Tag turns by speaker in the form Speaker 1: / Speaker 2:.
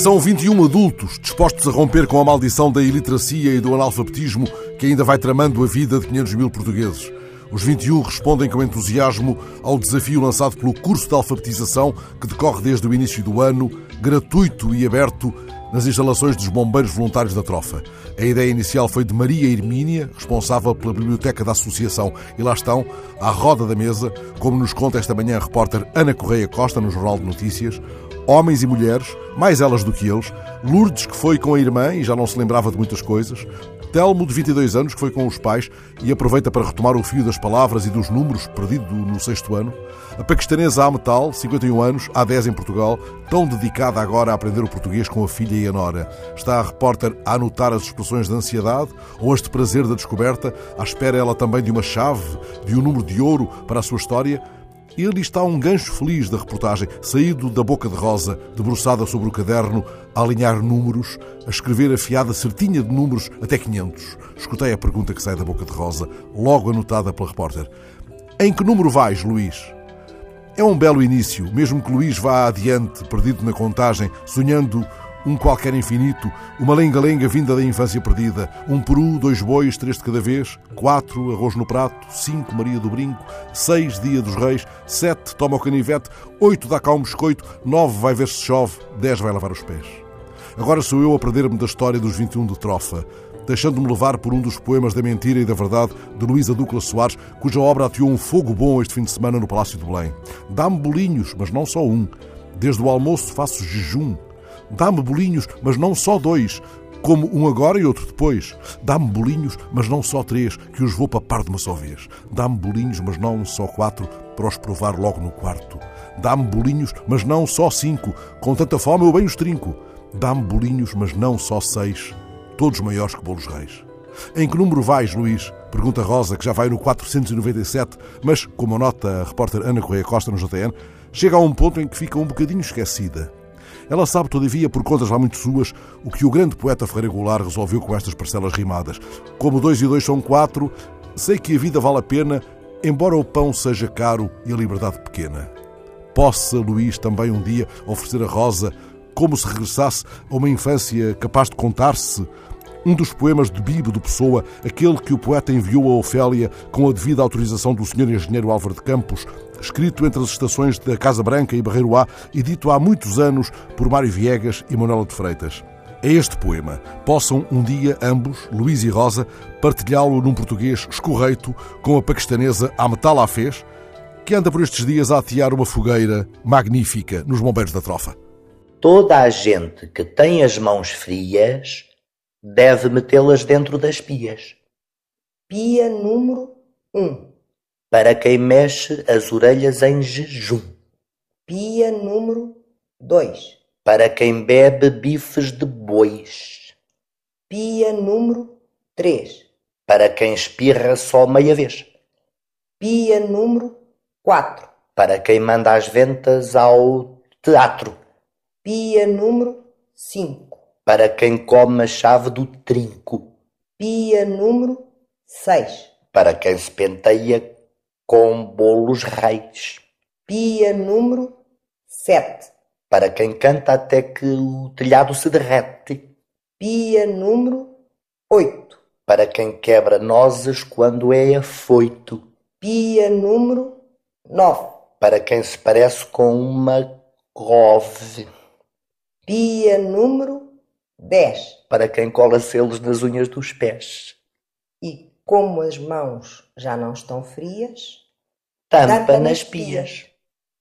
Speaker 1: São 21 adultos dispostos a romper com a maldição da iliteracia e do analfabetismo que ainda vai tramando a vida de 500 mil portugueses. Os 21 respondem com entusiasmo ao desafio lançado pelo curso de alfabetização que decorre desde o início do ano, gratuito e aberto nas instalações dos Bombeiros Voluntários da Trofa. A ideia inicial foi de Maria Hermínia, responsável pela biblioteca da associação, e lá estão, à roda da mesa, como nos conta esta manhã a repórter Ana Correia Costa no Jornal de Notícias, homens e mulheres, mais elas do que eles, Lourdes, que foi com a irmã e já não se lembrava de muitas coisas, Telmo, de 22 anos, que foi com os pais e aproveita para retomar o fio das palavras e dos números, perdido no sexto ano. A paquistanesa Ametal, 51 anos, há 10 em Portugal, tão dedicada agora a aprender o português com a filha e a nora. Está a repórter a anotar as expressões de ansiedade ou as de prazer da descoberta, à espera ela também de uma chave, de um número de ouro para a sua história. E ali está um gancho feliz da reportagem, saído da boca de Rosa, debruçada sobre o caderno, a alinhar números, a escrever a fiada certinha de números até 500. Escutei a pergunta que sai da boca de Rosa, logo anotada pela repórter. Em que número vais, Luís? É um belo início, mesmo que Luís vá adiante, perdido na contagem, sonhando um qualquer infinito, uma lenga-lenga vinda da infância perdida, um peru, dois bois, três de cada vez, quatro, arroz no prato, cinco, Maria do Brinco, seis, dia dos reis, sete, toma o canivete, oito, dá cá um biscoito, nove, vai ver se chove, dez, vai lavar os pés. Agora sou eu a perder-me da história dos 21 de Trofa, deixando-me levar por um dos poemas da mentira e da verdade de Luísa Ducla Soares, cuja obra ateou um fogo bom este fim de semana no Palácio de Belém. Dá-me bolinhos, mas não só um. Desde o almoço faço jejum, Dá-me bolinhos, mas não só dois, como um agora e outro depois. Dá-me bolinhos, mas não só três, que os vou papar de uma só vez. Dá-me bolinhos, mas não só quatro, para os provar logo no quarto. Dá-me bolinhos, mas não só cinco, com tanta fome eu bem os trinco. Dá-me bolinhos, mas não só seis, todos maiores que bolos reis. Em que número vais, Luís? Pergunta Rosa, que já vai no 497, mas, como anota a repórter Ana Correia Costa no JTN, chega a um ponto em que fica um bocadinho esquecida. Ela sabe, todavia, por contas lá muito suas, o que o grande poeta Ferreira Goulart resolveu com estas parcelas rimadas. Como dois e dois são quatro, sei que a vida vale a pena, embora o pão seja caro e a liberdade pequena. Possa Luís também um dia oferecer a Rosa, como se regressasse a uma infância capaz de contar-se, um dos poemas de Bibo de Pessoa, aquele que o poeta enviou a Ofélia com a devida autorização do Sr. Engenheiro Álvaro de Campos, escrito entre as estações da Casa Branca e Barreiro A e dito há muitos anos por Mário Viegas e Manuela de Freitas. É este poema. Possam um dia ambos, Luís e Rosa, partilhá-lo num português escorreito com a paquistanesa Ametal Afez, que anda por estes dias a atear uma fogueira magnífica nos bombeiros da trofa.
Speaker 2: Toda a gente que tem as mãos frias deve metê-las dentro das pias.
Speaker 3: Pia número 1. Um
Speaker 2: para quem mexe as orelhas em jejum.
Speaker 3: Pia número 2.
Speaker 2: Para quem bebe bifes de bois.
Speaker 3: Pia número 3.
Speaker 2: Para quem espirra só meia vez.
Speaker 3: Pia número 4.
Speaker 2: Para quem manda as ventas ao teatro.
Speaker 3: Pia número 5.
Speaker 2: Para quem come a chave do trinco.
Speaker 3: Pia número 6.
Speaker 2: Para quem se penteia com bolos reis.
Speaker 3: Pia número 7.
Speaker 2: Para quem canta até que o telhado se derrete.
Speaker 3: Pia número 8.
Speaker 2: Para quem quebra nozes quando é afoito.
Speaker 3: Pia número 9.
Speaker 2: Para quem se parece com uma grove.
Speaker 3: Pia número 10.
Speaker 2: Para quem cola selos nas unhas dos pés.
Speaker 3: E como as mãos já não estão frias,
Speaker 2: tampa nas pias.